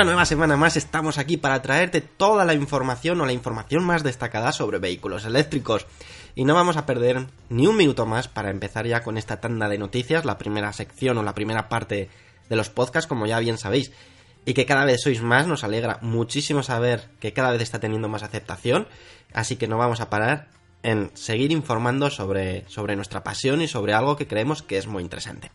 Una nueva semana más estamos aquí para traerte toda la información o la información más destacada sobre vehículos eléctricos. Y no vamos a perder ni un minuto más para empezar ya con esta tanda de noticias, la primera sección o la primera parte de los podcasts, como ya bien sabéis. Y que cada vez sois más, nos alegra muchísimo saber que cada vez está teniendo más aceptación. Así que no vamos a parar en seguir informando sobre, sobre nuestra pasión y sobre algo que creemos que es muy interesante.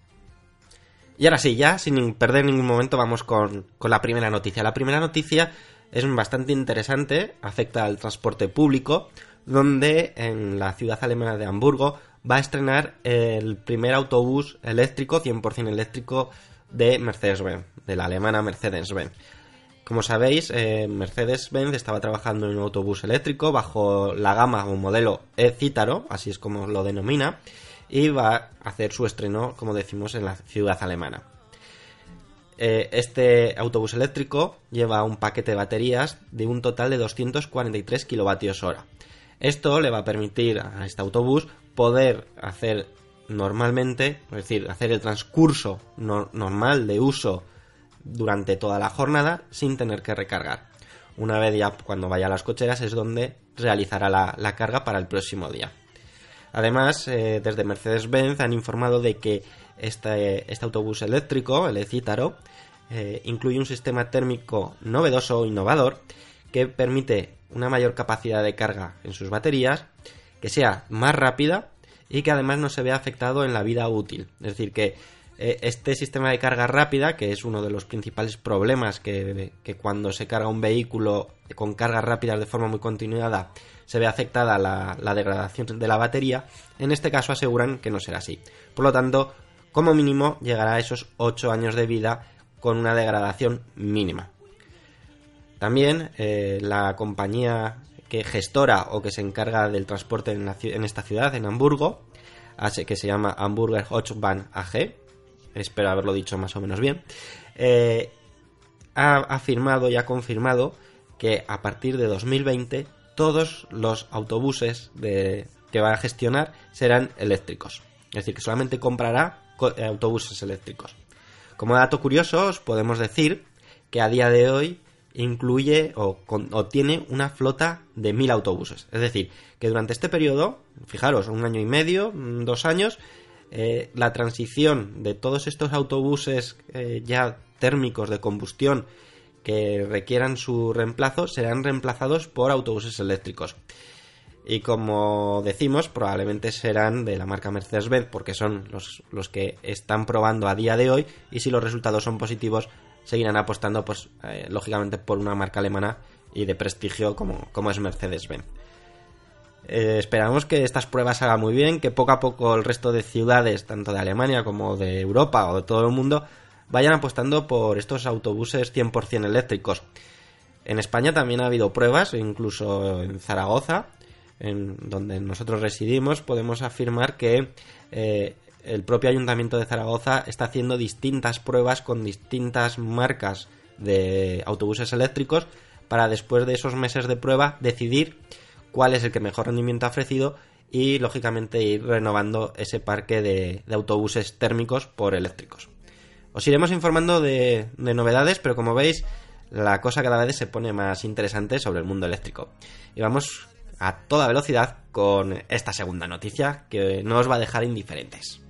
Y ahora sí, ya sin perder ningún momento vamos con, la primera noticia. La primera noticia es bastante interesante, afecta al transporte público, donde en la ciudad alemana de Hamburgo va a estrenar el primer autobús eléctrico, 100% eléctrico, de Mercedes-Benz, de la alemana Mercedes-Benz. Como sabéis, eh, Mercedes-Benz estaba trabajando en un autobús eléctrico bajo la gama o modelo E-Cítaro, así es como lo denomina, y va a hacer su estreno, como decimos, en la ciudad alemana. Eh, este autobús eléctrico lleva un paquete de baterías de un total de 243 kilovatios hora. Esto le va a permitir a este autobús poder hacer normalmente, es decir, hacer el transcurso normal de uso durante toda la jornada sin tener que recargar. Una vez ya cuando vaya a las cocheras es donde realizará la carga para el próximo día. Además, eh, desde Mercedes-Benz han informado de que este, este autobús eléctrico, el e-Cítaro, eh, incluye un sistema térmico novedoso o innovador que permite una mayor capacidad de carga en sus baterías, que sea más rápida y que además no se vea afectado en la vida útil. Es decir, que eh, este sistema de carga rápida, que es uno de los principales problemas que, cuando se carga un vehículo con cargas rápidas de forma muy continuada se ve afectada la, degradación de la batería, en este caso aseguran que no será así. Por lo tanto, como mínimo llegará a esos 8 años de vida con una degradación mínima. También eh, la compañía que gestora o que se encarga del transporte en, esta ciudad, en Hamburgo, que se llama Hamburger Hochbahn AG, espero haberlo dicho más o menos bien, eh, ha afirmado y ha confirmado que a partir de 2020 todos los autobuses que va a gestionar serán eléctricos. Es decir, que solamente comprará eh, autobuses eléctricos. Como dato curioso, os podemos decir que a día de hoy incluye o, tiene una flota de mil autobuses. Es decir, que durante este periodo, fijaros, un año y medio, mm, dos años, eh, la transición de todos estos autobuses eh, ya térmicos de combustión que requieran su reemplazo serán reemplazados por autobuses eléctricos. y como decimos, probablemente serán de la marca Mercedes-Benz porque son los, los, que están probando a día de hoy y si los resultados son positivos seguirán apostando pues eh, lógicamente por una marca alemana y de prestigio como, como es Mercedes-Benz. Eh, esperamos que estas pruebas hagan muy bien, que poco a poco el resto de ciudades, tanto de Alemania como de Europa o de todo el mundo, vayan apostando por estos autobuses 100% eléctricos. En España también ha habido pruebas, incluso en Zaragoza, en donde nosotros residimos, podemos afirmar que eh, el propio ayuntamiento de Zaragoza está haciendo distintas pruebas con distintas marcas de autobuses eléctricos para después de esos meses de prueba decidir cuál es el que mejor rendimiento ha ofrecido y lógicamente ir renovando ese parque de, autobuses térmicos por eléctricos. Os iremos informando de, de novedades, pero como veis, la cosa cada vez se pone más interesante sobre el mundo eléctrico. Y vamos a toda velocidad con esta segunda noticia que no os va a dejar indiferentes.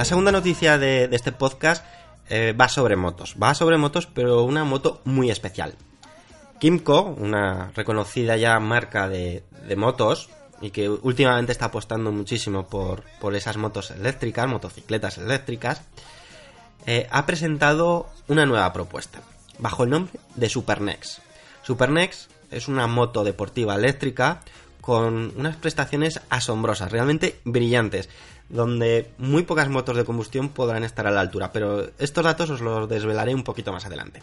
La segunda noticia de, este podcast eh, va sobre motos. Va sobre motos, pero una moto muy especial. Kimco, una reconocida ya marca de, motos, y que últimamente está apostando muchísimo por, esas motos eléctricas, motocicletas eléctricas, eh, ha presentado una nueva propuesta, bajo el nombre de Supernex. Supernex es una moto deportiva eléctrica con unas prestaciones asombrosas, realmente brillantes, donde muy pocas motos de combustión podrán estar a la altura, pero estos datos os los desvelaré un poquito más adelante.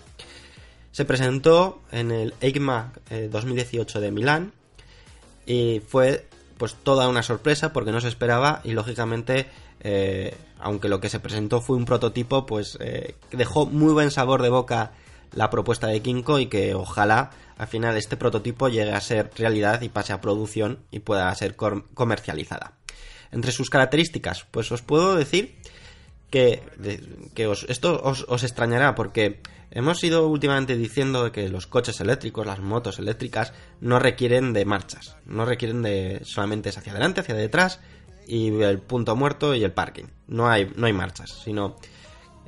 Se presentó en el EICMA 2018 eh, de Milán y fue pues toda una sorpresa porque no se esperaba y lógicamente eh, aunque lo que se presentó fue un prototipo pues eh, dejó muy buen sabor de boca la propuesta de Kinko y que ojalá al final este prototipo llegue a ser realidad y pase a producción y pueda ser comercializada. Entre sus características, pues os puedo decir que, esto os, extrañará porque hemos ido últimamente diciendo que los coches eléctricos, las motos eléctricas, no requieren de marchas, no requieren de solamente hacia adelante, hacia detrás y el punto muerto y el parking. No hay, no hay marchas, sino...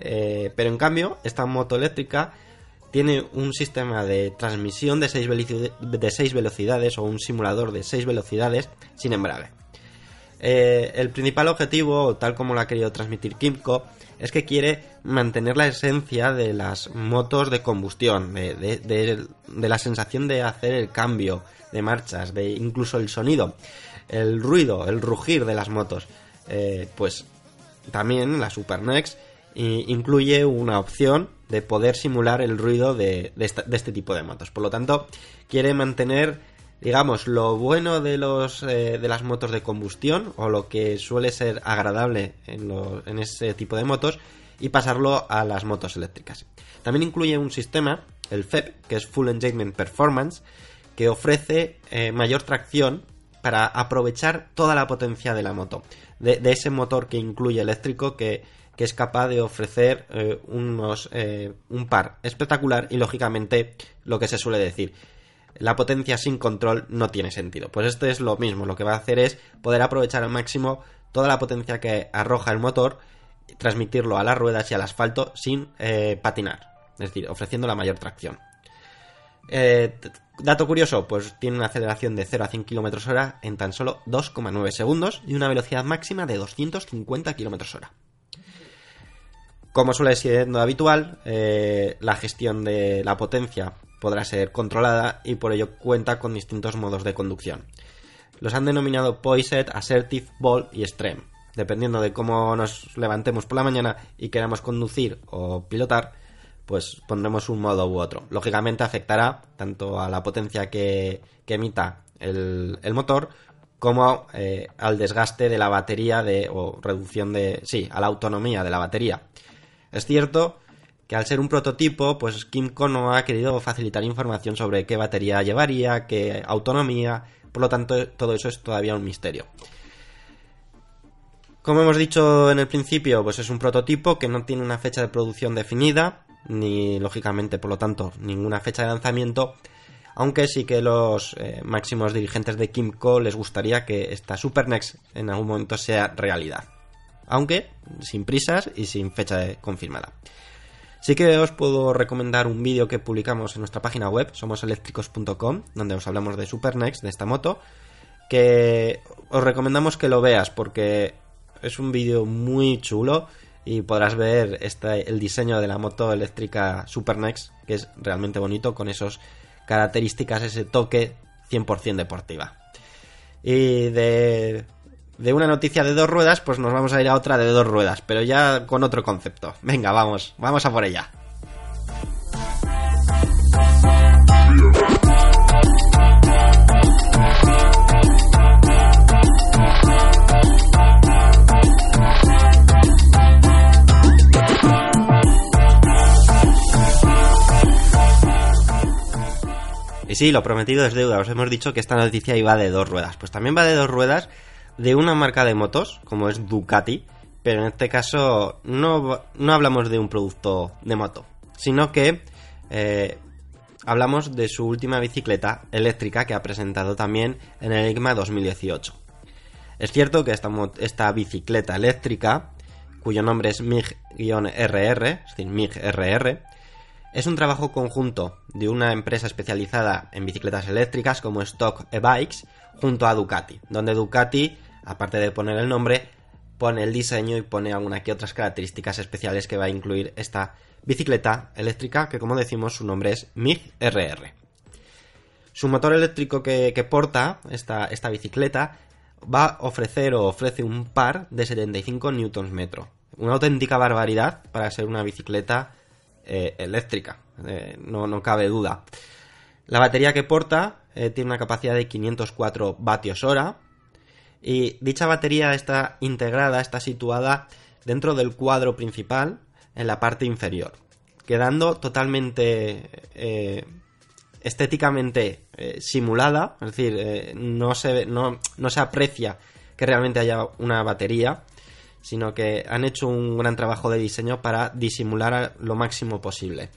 Eh, pero en cambio, esta moto eléctrica tiene un sistema de transmisión de 6 de velocidades o un simulador de 6 velocidades sin embrague. Eh, el principal objetivo, tal como lo ha querido transmitir Kimco, es que quiere mantener la esencia de las motos de combustión, de, la sensación de hacer el cambio de marchas, de incluso el sonido, el ruido, el rugir de las motos. Eh, pues también la Super Next incluye una opción de poder simular el ruido de, este tipo de motos. Por lo tanto, quiere mantener, digamos, lo bueno de, los, eh, de las motos de combustión o lo que suele ser agradable en, en ese tipo de motos y pasarlo a las motos eléctricas. También incluye un sistema, el FEP, que es Full Engagement Performance, que ofrece eh, mayor tracción para aprovechar toda la potencia de la moto, de, ese motor que incluye eléctrico que que es capaz de ofrecer eh, unos, un par espectacular y lógicamente lo que se suele decir. La potencia sin control no tiene sentido. Pues esto es lo mismo. Lo que va a hacer es poder aprovechar al máximo toda la potencia que arroja el motor, transmitirlo a las ruedas y al asfalto sin eh, patinar. Es decir, ofreciendo la mayor tracción. dato curioso, pues tiene una aceleración de 0 a 100 km hora en tan solo 2,9 segundos y una velocidad máxima de 250 km hora. Como suele ser habitual, eh, la gestión de la potencia podrá ser controlada y por ello cuenta con distintos modos de conducción. Los han denominado Poised, Assertive, Bold y Extreme. Dependiendo de cómo nos levantemos por la mañana y queramos conducir o pilotar, pues pondremos un modo u otro. Lógicamente afectará tanto a la potencia que, emita el, motor como eh, al desgaste de la batería de, o reducción de, sí, a la autonomía de la batería. Es cierto que al ser un prototipo, pues Kimco no ha querido facilitar información sobre qué batería llevaría, qué autonomía, por lo tanto todo eso es todavía un misterio. Como hemos dicho en el principio, pues es un prototipo que no tiene una fecha de producción definida, ni lógicamente, por lo tanto, ninguna fecha de lanzamiento, aunque sí que los eh, máximos dirigentes de Kimco les gustaría que esta Super Next en algún momento sea realidad. aunque sin prisas y sin fecha confirmada. Sí que os puedo recomendar un vídeo que publicamos en nuestra página web, somoseléctricos.com, donde os hablamos de Supernext, de esta moto, que os recomendamos que lo veas porque es un vídeo muy chulo y podrás ver este, el diseño de la moto eléctrica Supernext, que es realmente bonito con esas características, ese toque 100% deportiva. Y de, de una noticia de dos ruedas, pues nos vamos a ir a otra de dos ruedas, pero ya con otro concepto. Venga, vamos, vamos a por ella. Y sí, lo prometido es deuda. Os hemos dicho que esta noticia iba de dos ruedas. Pues también va de dos ruedas de una marca de motos, como es Ducati, pero en este caso no, no hablamos de un producto de moto, sino que eh, hablamos de su última bicicleta eléctrica que ha presentado también en el Enigma 2018. Es cierto que esta, esta bicicleta eléctrica, cuyo nombre es MIG-RR, es decir, MIG-RR, es un trabajo conjunto de una empresa especializada en bicicletas eléctricas como Stock E-Bikes junto a Ducati, donde Ducati, aparte de poner el nombre, pone el diseño y pone algunas que otras características especiales que va a incluir esta bicicleta eléctrica que como decimos su nombre es MIG RR. Su motor eléctrico que, porta esta, esta, bicicleta va a ofrecer o ofrece un par de 75 Nm. Una auténtica barbaridad para ser una bicicleta eh, eléctrica, eh, no, no, cabe duda. La batería que porta eh, tiene una capacidad de 504 vatios hora y dicha batería está integrada, está situada dentro del cuadro principal en la parte inferior, quedando totalmente estéticamente simulada, es decir, no, se, no, no se aprecia que realmente haya una batería, sino que han hecho un gran trabajo de diseño para disimular lo máximo posible.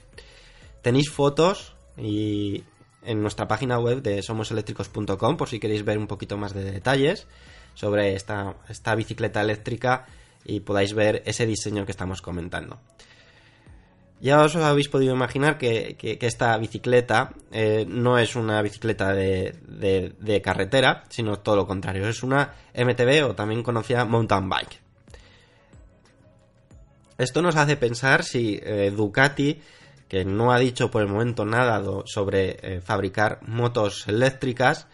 Tenéis fotos y en nuestra página web de somoseléctricos.com por si queréis ver un poquito más de detalles sobre esta, esta bicicleta eléctrica y podáis ver ese diseño que estamos comentando. Ya os habéis podido imaginar que, esta bicicleta eh, no es una bicicleta de, de, carretera, sino todo lo contrario, es una MTB o también conocida mountain bike. Esto nos hace pensar si eh, Ducati, que no ha dicho por el momento nada sobre eh, fabricar motos eléctricas,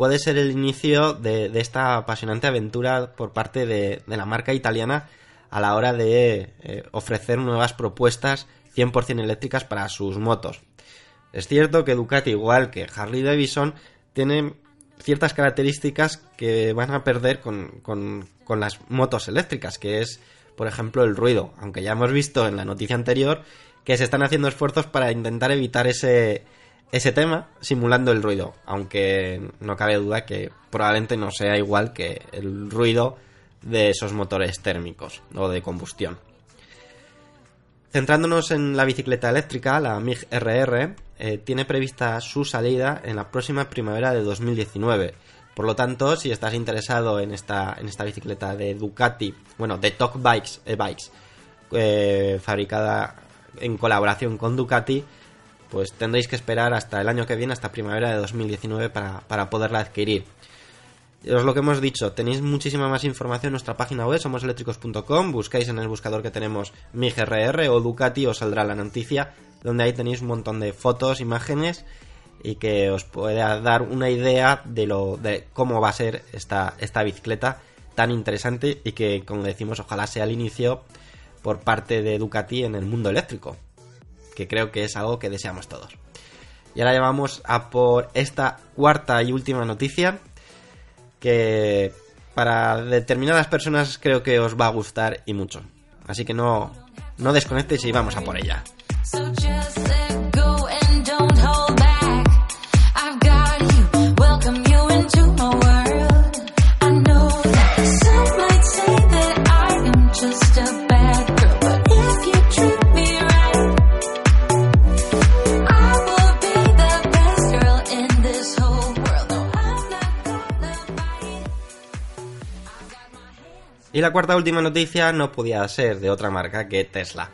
puede ser el inicio de, esta apasionante aventura por parte de, la marca italiana a la hora de eh, ofrecer nuevas propuestas 100% eléctricas para sus motos. Es cierto que Ducati, igual que Harley Davidson, tiene ciertas características que van a perder con, con las motos eléctricas, que es por ejemplo, el ruido, aunque ya hemos visto en la noticia anterior que se están haciendo esfuerzos para intentar evitar ese, ese tema simulando el ruido, aunque no cabe duda que probablemente no sea igual que el ruido de esos motores térmicos o de combustión. Centrándonos en la bicicleta eléctrica, la MIG RR, eh, tiene prevista su salida en la próxima primavera de 2019 por lo tanto, si estás interesado en esta, en esta bicicleta de Ducati, bueno, de Talk Bikes, Bikes, eh, fabricada en colaboración con Ducati, pues tendréis que esperar hasta el año que viene, hasta primavera de 2019, para, para poderla adquirir. Es lo que hemos dicho, tenéis muchísima más información en nuestra página web, somoseléctricos.com, buscáis en el buscador que tenemos MIGRR o Ducati, os saldrá la noticia, donde ahí tenéis un montón de fotos, imágenes y que os pueda dar una idea de lo de cómo va a ser esta, esta bicicleta tan interesante y que como decimos ojalá sea el inicio por parte de Ducati en el mundo eléctrico que creo que es algo que deseamos todos. Y ahora llevamos a por esta cuarta y última noticia que para determinadas personas creo que os va a gustar y mucho. Así que no no desconectes y vamos a por ella Y la cuarta última noticia no podía ser de otra marca que Tesla.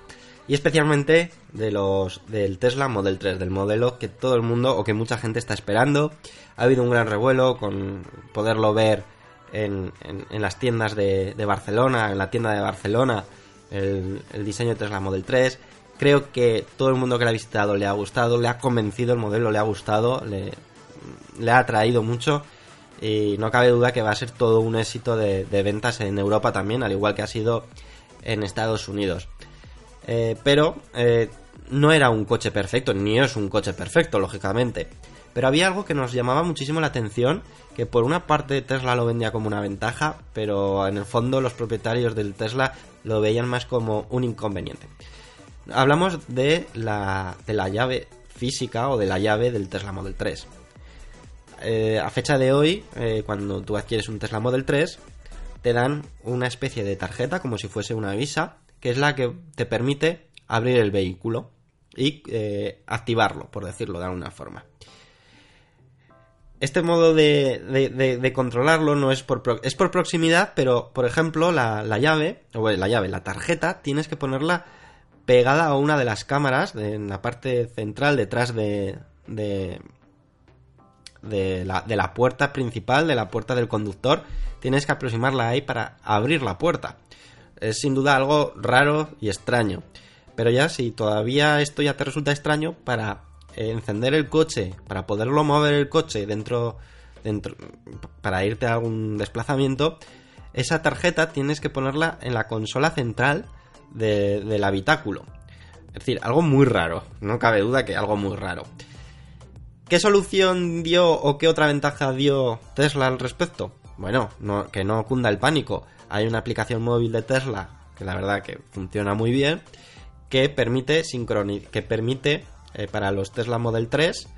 Y especialmente de los del Tesla Model 3, del modelo que todo el mundo o que mucha gente está esperando. Ha habido un gran revuelo con poderlo ver en, las tiendas de, Barcelona, en la tienda de Barcelona, el, diseño de Tesla Model 3. Creo que todo el mundo que lo ha visitado le ha gustado, le ha convencido el modelo, le ha gustado, le ha atraído mucho y no cabe duda que va a ser todo un éxito de, ventas en Europa también, al igual que ha sido en Estados Unidos. Eh, pero eh, no era un coche perfecto, ni es un coche perfecto, lógicamente. Pero había algo que nos llamaba muchísimo la atención, que por una parte Tesla lo vendía como una ventaja, pero en el fondo los propietarios del Tesla lo veían más como un inconveniente. Hablamos de la, de la llave física o de la llave del Tesla Model 3. Eh, a fecha de hoy, eh, cuando tú adquieres un Tesla Model 3, te dan una especie de tarjeta, como si fuese una visa, que es la que te permite abrir el vehículo y eh, activarlo, por decirlo de alguna forma. Este modo de, controlarlo no es por, es por proximidad, pero por ejemplo la, llave, o la llave, la tarjeta, tienes que ponerla pegada a una de las cámaras en la parte central detrás de, de de la puerta principal, de la puerta del conductor, tienes que aproximarla ahí para abrir la puerta. Es sin duda algo raro y extraño. Pero ya si todavía esto ya te resulta extraño, para encender el coche, para poderlo mover el coche dentro para irte a algún desplazamiento, esa tarjeta tienes que ponerla en la consola central del habitáculo. Es decir, algo muy raro, no cabe duda que algo muy raro. ¿Qué solución dio o qué otra ventaja dio Tesla al respecto? Bueno, que no cunda el pánico. Hay una aplicación móvil de Tesla que la verdad que funciona muy bien, que permite que permite eh, para los Tesla Model 3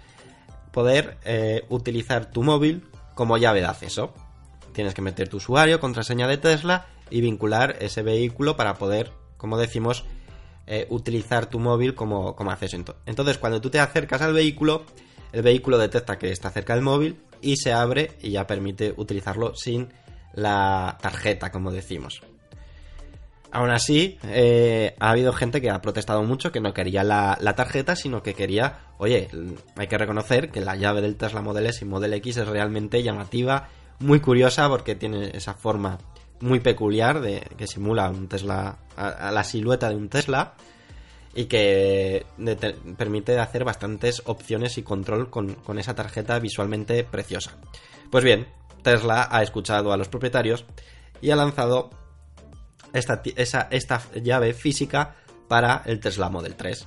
poder eh, utilizar tu móvil como llave de acceso. Tienes que meter tu usuario, contraseña de Tesla y vincular ese vehículo para poder, como decimos, eh, utilizar tu móvil como, como acceso. Entonces, cuando tú te acercas al vehículo, el vehículo detecta que está cerca del móvil y se abre y ya permite utilizarlo sin la tarjeta, como decimos. Aún así, eh, ha habido gente que ha protestado mucho que no quería la, tarjeta, sino que quería, oye, hay que reconocer que la llave del Tesla Model S y Model X es realmente llamativa, muy curiosa porque tiene esa forma muy peculiar de que simula un Tesla, a la silueta de un Tesla y que permite hacer bastantes opciones y control con, esa tarjeta visualmente preciosa. Pues bien, Tesla ha escuchado a los propietarios y ha lanzado esta, esta llave física para el Tesla Model 3.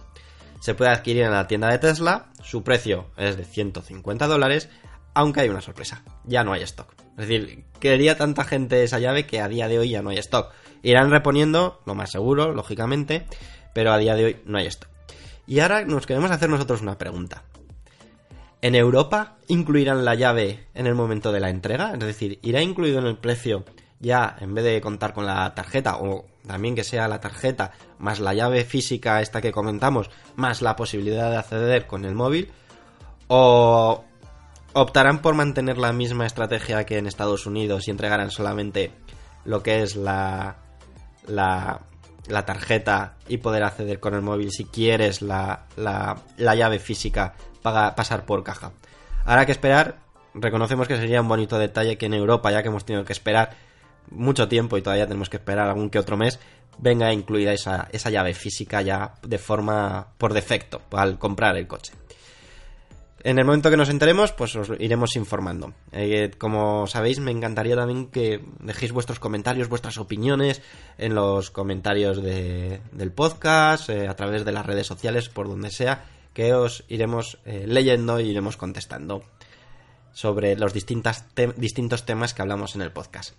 Se puede adquirir en la tienda de Tesla, su precio es de 150 dólares, aunque hay una sorpresa, ya no hay stock. Es decir, quería tanta gente esa llave que a día de hoy ya no hay stock. Irán reponiendo, lo más seguro, lógicamente, pero a día de hoy no hay esto. Y ahora nos queremos hacer nosotros una pregunta. ¿En Europa incluirán la llave en el momento de la entrega? Es decir, ¿irá incluido en el precio ya en vez de contar con la tarjeta o también que sea la tarjeta más la llave física esta que comentamos más la posibilidad de acceder con el móvil? ¿O optarán por mantener la misma estrategia que en Estados Unidos y entregarán solamente lo que es la, la la tarjeta y poder acceder con el móvil si quieres la, la, llave física para pasar por caja. Habrá que esperar, reconocemos que sería un bonito detalle que en Europa, ya que hemos tenido que esperar mucho tiempo y todavía tenemos que esperar algún que otro mes, venga incluida esa, esa llave física ya de forma por defecto al comprar el coche. En el momento que nos enteremos, pues os iremos informando. Eh, como sabéis, me encantaría también que dejéis vuestros comentarios, vuestras opiniones en los comentarios del podcast, eh, a través de las redes sociales, por donde sea, que os iremos eh, leyendo y iremos contestando sobre los distintos temas que hablamos en el podcast.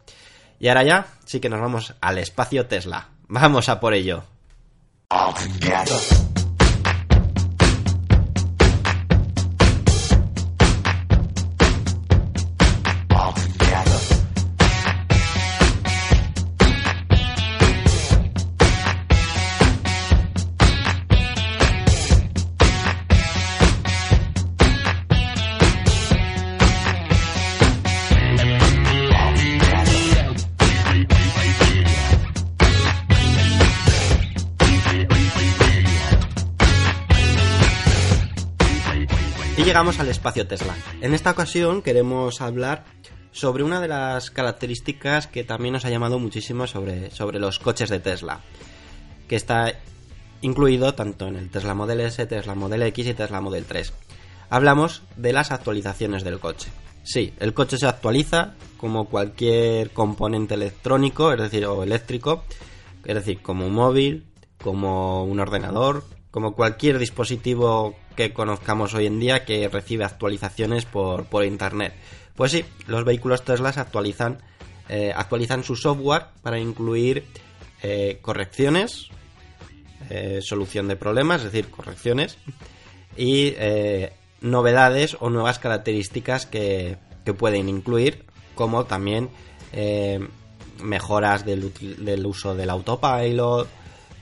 Y ahora ya, sí que nos vamos al espacio Tesla. Vamos a por ello. Llegamos al espacio Tesla. En esta ocasión queremos hablar sobre una de las características que también nos ha llamado muchísimo sobre, sobre los coches de Tesla, que está incluido tanto en el Tesla Model S, Tesla Model X y Tesla Model 3. Hablamos de las actualizaciones del coche. Sí, el coche se actualiza como cualquier componente electrónico, es decir, o eléctrico, es decir, como un móvil, como un ordenador, como cualquier dispositivo que conozcamos hoy en día que recibe actualizaciones por, por internet. Pues sí, los vehículos Tesla se actualizan, eh, actualizan su software para incluir eh, correcciones, eh, solución de problemas, es decir, correcciones, y novedades o nuevas características que, que pueden incluir, como también mejoras del, del uso del autopilot,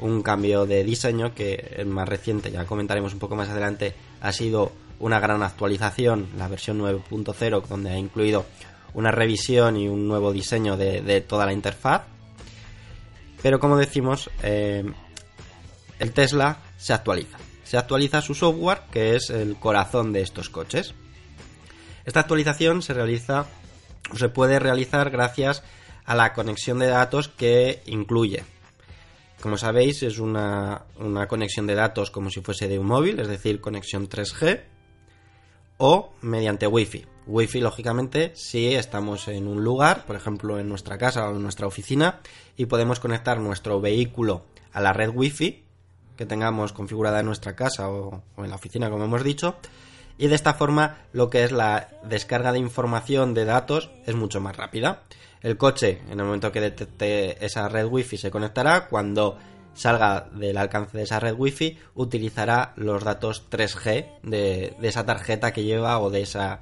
un cambio de diseño que el más reciente, ya comentaremos un poco más adelante, ha sido una gran actualización, la versión 9.0, donde ha incluido una revisión y un nuevo diseño de, toda la interfaz. Pero como decimos, eh, el Tesla se actualiza. Se actualiza su software, que es el corazón de estos coches. Esta actualización se realiza se puede realizar gracias a la conexión de datos que incluye como sabéis, es una, conexión de datos como si fuese de un móvil, es decir, conexión 3G, o mediante Wi-Fi. Wi-Fi, lógicamente, si estamos en un lugar, por ejemplo, en nuestra casa o en nuestra oficina, y podemos conectar nuestro vehículo a la red Wi-Fi que tengamos configurada en nuestra casa o, o en la oficina, como hemos dicho, y de esta forma lo que es la descarga de información de datos es mucho más rápida. El coche, en el momento que detecte esa red wifi, se conectará. Cuando salga del alcance de esa red wifi, utilizará los datos 3G de, esa tarjeta que lleva o de esa,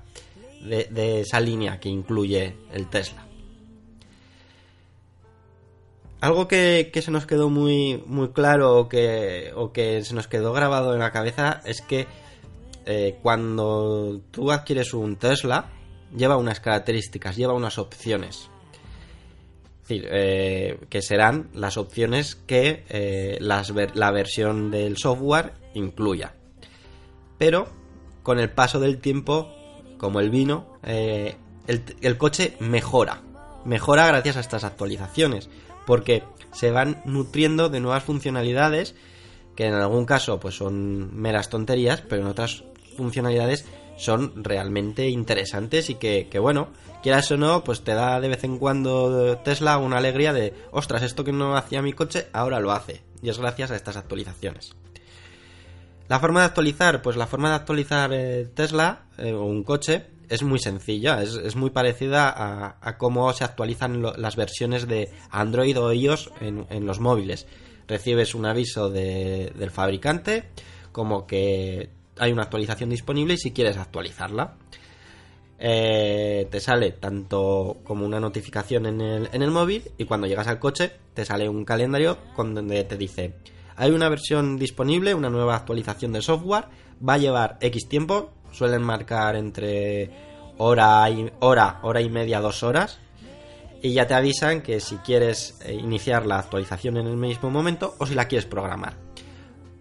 de, esa línea que incluye el Tesla. Algo que, se nos quedó muy, muy claro o que, o que se nos quedó grabado en la cabeza es que eh, cuando tú adquieres un Tesla, lleva unas características, lleva unas opciones. Eh, que serán las opciones que eh, la versión del software incluya. Pero con el paso del tiempo, como el vino, el, coche mejora. Mejora gracias a estas actualizaciones. Porque se van nutriendo de nuevas funcionalidades que en algún caso pues son meras tonterías, pero en otras funcionalidades son realmente interesantes y que, bueno, quieras o no, pues te da de vez en cuando Tesla una alegría de, ostras, esto que no hacía mi coche, ahora lo hace. Y es gracias a estas actualizaciones. La forma de actualizar, pues la forma de actualizar eh, Tesla eh, o un coche es muy sencilla, es, muy parecida a, cómo se actualizan las versiones de Android o iOS en los móviles. Recibes un aviso del fabricante como que hay una actualización disponible y si quieres actualizarla. Eh, te sale tanto como una notificación en el, en el móvil y cuando llegas al coche te sale un calendario con donde te dice hay una versión disponible, una nueva actualización de software, va a llevar X tiempo, suelen marcar entre hora y, hora, hora y media, dos horas, y ya te avisan que si quieres eh, iniciar la actualización en el mismo momento o si la quieres programar.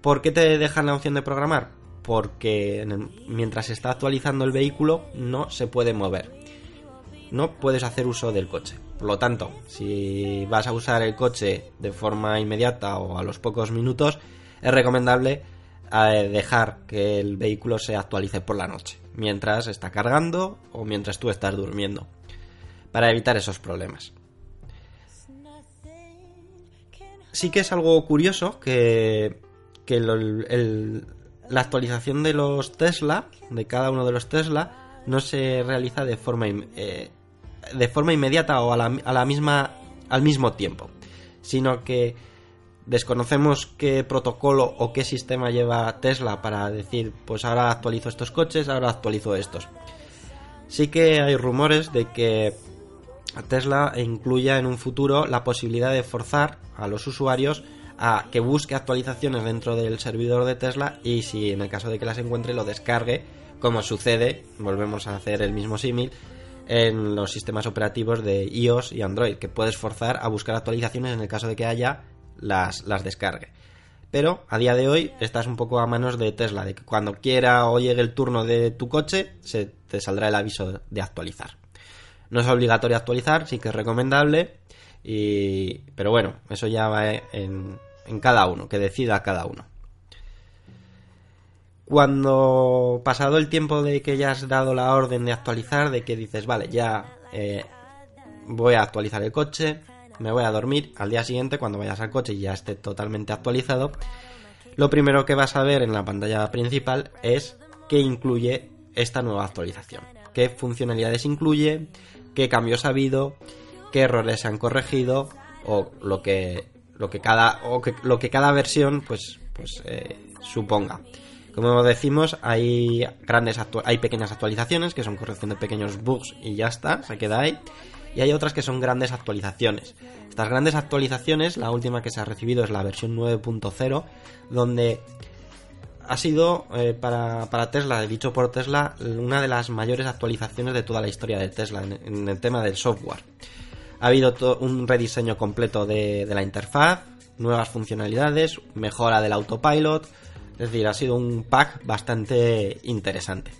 ¿Por qué te dejan la opción de programar? Porque mientras está actualizando el vehículo no se puede mover. No puedes hacer uso del coche. Por lo tanto, si vas a usar el coche de forma inmediata o a los pocos minutos, es recomendable eh, dejar que el vehículo se actualice por la noche, mientras está cargando o mientras tú estás durmiendo, para evitar esos problemas. Sí que es algo curioso que, el, la actualización de los Tesla, de cada uno de los Tesla, no se realiza de forma, eh, de forma inmediata o a la, a la misma, al mismo tiempo, sino que desconocemos qué protocolo o qué sistema lleva Tesla para decir, pues ahora actualizo estos coches, ahora actualizo estos. Sí que hay rumores de que Tesla incluya en un futuro la posibilidad de forzar a los usuarios a que busque actualizaciones dentro del servidor de Tesla y si en el caso de que las encuentre lo descargue, como sucede, volvemos a hacer el mismo símil, en los sistemas operativos de iOS y Android, que puedes forzar a buscar actualizaciones en el caso de que haya las, las descargue. pero a día de hoy estás un poco a manos de Tesla, de que cuando quiera o llegue el turno de tu coche, se te saldrá el aviso de actualizar. No es obligatorio actualizar, sí que es recomendable, y... pero bueno, eso ya va en, en cada uno, que decida cada uno. Cuando pasado el tiempo de que ya has dado la orden de actualizar, de que dices, vale, ya eh, voy a actualizar el coche, me voy a dormir, al día siguiente cuando vayas al coche y ya esté totalmente actualizado, lo primero que vas a ver en la pantalla principal es qué incluye esta nueva actualización, qué funcionalidades incluye, qué cambios ha habido, qué errores se han corregido o lo que lo que cada o que, lo que cada versión pues pues eh, suponga. Como decimos, hay grandes hay pequeñas actualizaciones que son corrección de pequeños bugs y ya está, se queda ahí. Y hay otras que son grandes actualizaciones. Estas grandes actualizaciones, la última que se ha recibido es la versión 9.0, donde ha sido eh, para, para, Tesla, dicho por Tesla, una de las mayores actualizaciones de toda la historia de Tesla en, el tema del software. Ha habido un rediseño completo de, la interfaz, nuevas funcionalidades, mejora del autopilot, es decir, ha sido un pack bastante interesante.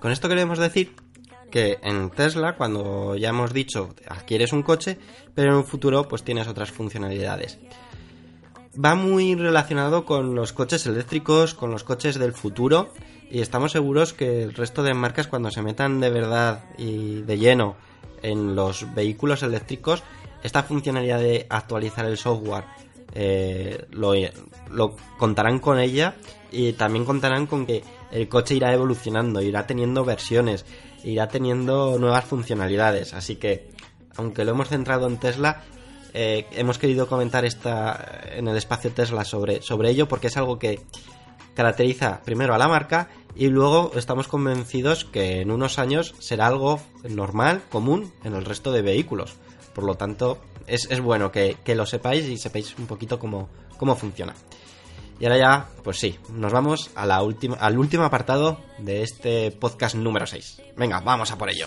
Con esto queremos decir que en Tesla, cuando ya hemos dicho adquieres un coche, pero en un futuro pues tienes otras funcionalidades. Va muy relacionado con los coches eléctricos, con los coches del futuro, y estamos seguros que el resto de marcas cuando se metan de verdad y de lleno en los vehículos eléctricos, esta funcionalidad de actualizar el software eh, lo, contarán con ella y también contarán con que el coche irá evolucionando, irá teniendo versiones, irá teniendo nuevas funcionalidades. Así que, aunque lo hemos centrado en Tesla, eh, hemos querido comentar esta en el espacio Tesla sobre, sobre ello porque es algo que caracteriza primero a la marca y luego estamos convencidos que en unos años será algo normal, común en el resto de vehículos. Por lo tanto, es, bueno que, lo sepáis y sepáis un poquito cómo, cómo funciona. Y ahora ya, pues sí, nos vamos a la última, al último apartado de este podcast número 6. Venga, vamos a por ello.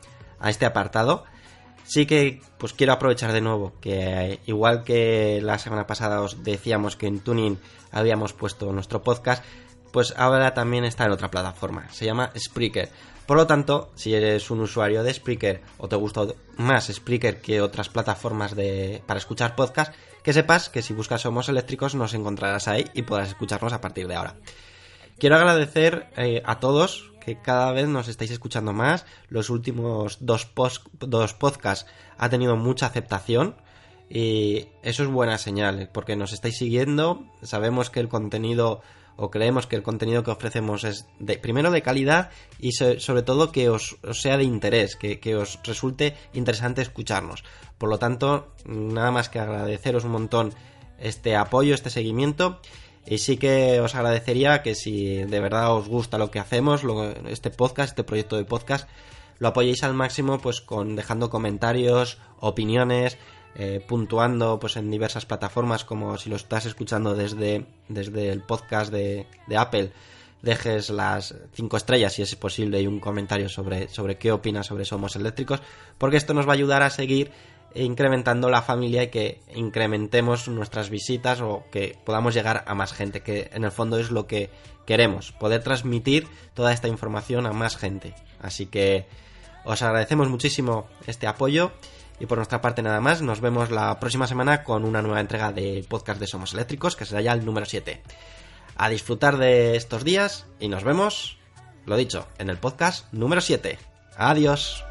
a este apartado. Sí que pues quiero aprovechar de nuevo que igual que la semana pasada os decíamos que en Tuning habíamos puesto nuestro podcast, pues ahora también está en otra plataforma. Se llama Spreaker. Por lo tanto, si eres un usuario de Spreaker o te gusta más Spreaker que otras plataformas de, para escuchar podcast, que sepas que si buscas Somos Eléctricos nos encontrarás ahí y podrás escucharnos a partir de ahora. Quiero agradecer eh, a todos que cada vez nos estáis escuchando más. Los últimos dos, dos podcasts ha tenido mucha aceptación. Y eso es buena señal, porque nos estáis siguiendo, sabemos que el contenido o creemos que el contenido que ofrecemos es de, primero de calidad y sobre todo que os, sea de interés, que, os resulte interesante escucharnos. Por lo tanto, nada más que agradeceros un montón este apoyo, este seguimiento. Y sí que os agradecería que si de verdad os gusta lo que hacemos, este podcast, este proyecto de podcast, lo apoyéis al máximo pues con dejando comentarios, opiniones, eh, puntuando pues en diversas plataformas como si lo estás escuchando desde, desde el podcast de, Apple. Dejes las cinco estrellas si es posible y un comentario sobre, sobre qué opinas sobre Somos Eléctricos porque esto nos va a ayudar a seguir incrementando la familia y que incrementemos nuestras visitas o que podamos llegar a más gente que en el fondo es lo que queremos poder transmitir toda esta información a más gente así que os agradecemos muchísimo este apoyo y por nuestra parte nada más, nos vemos la próxima semana con una nueva entrega de podcast de Somos Eléctricos, que será ya el número 7. A disfrutar de estos días y nos vemos, lo dicho, en el podcast número 7. Adiós.